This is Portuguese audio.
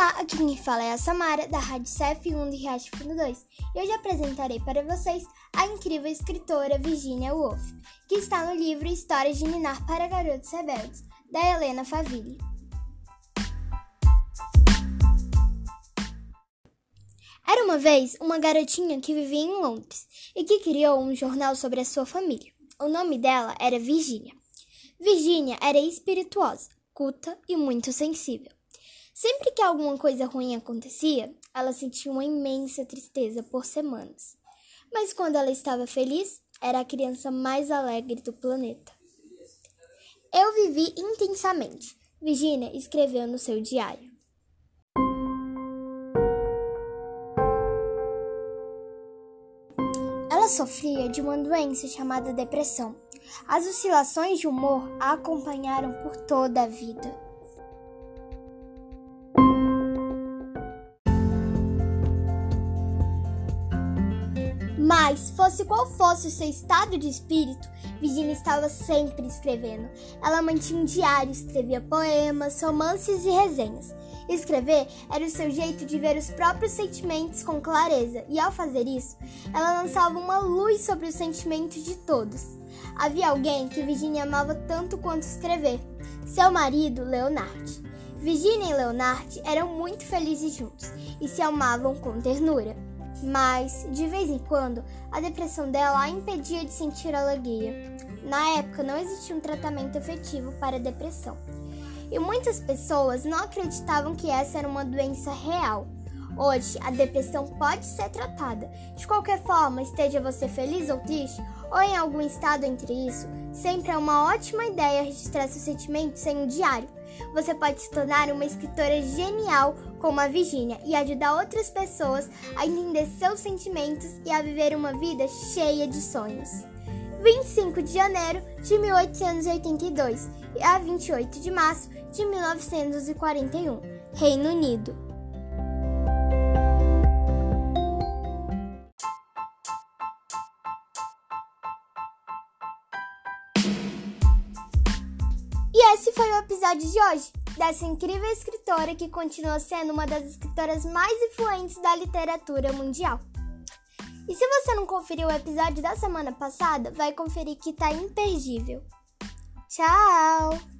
Olá, aqui quem fala é a Samara, da Rádio CF1 de Riacho Fundo 2. E hoje apresentarei para vocês a incrível escritora Virginia Woolf, que está no livro Histórias de Ninar para Garotos Rebeldes, da Helena Favilli. Era uma vez uma garotinha que vivia em Londres e que criou um jornal sobre a sua família. O nome dela era Virginia. Virginia era espirituosa, culta e muito sensível. Sempre que alguma coisa ruim acontecia, ela sentia uma imensa tristeza por semanas. Mas quando ela estava feliz, era a criança mais alegre do planeta. Eu vivi intensamente, Virginia escreveu no seu diário. Ela sofria de uma doença chamada depressão. As oscilações de humor a acompanharam por toda a vida. Mas, fosse qual fosse o seu estado de espírito, Virginia estava sempre escrevendo. Ela mantinha um diário, escrevia poemas, romances e resenhas. Escrever era o seu jeito de ver os próprios sentimentos com clareza, e ao fazer isso, ela lançava uma luz sobre os sentimentos de todos. Havia alguém que Virginia amava tanto quanto escrever: seu marido, Leonard. Virginia e Leonard eram muito felizes juntos e se amavam com ternura mas de vez em quando a depressão dela a impedia de sentir alegria. Na época não existia um tratamento efetivo para a depressão e muitas pessoas não acreditavam que essa era uma doença real. Hoje, a depressão pode ser tratada. De qualquer forma, esteja você feliz ou triste, ou em algum estado entre isso, sempre é uma ótima ideia registrar seus sentimentos em um diário. Você pode se tornar uma escritora genial como a Virginia e ajudar outras pessoas a entender seus sentimentos e a viver uma vida cheia de sonhos. 25 de janeiro de 1882 a 28 de março de 1941, Reino Unido. Esse foi o episódio de hoje, dessa incrível escritora que continua sendo uma das escritoras mais influentes da literatura mundial. E se você não conferiu o episódio da semana passada, vai conferir que tá imperdível. Tchau!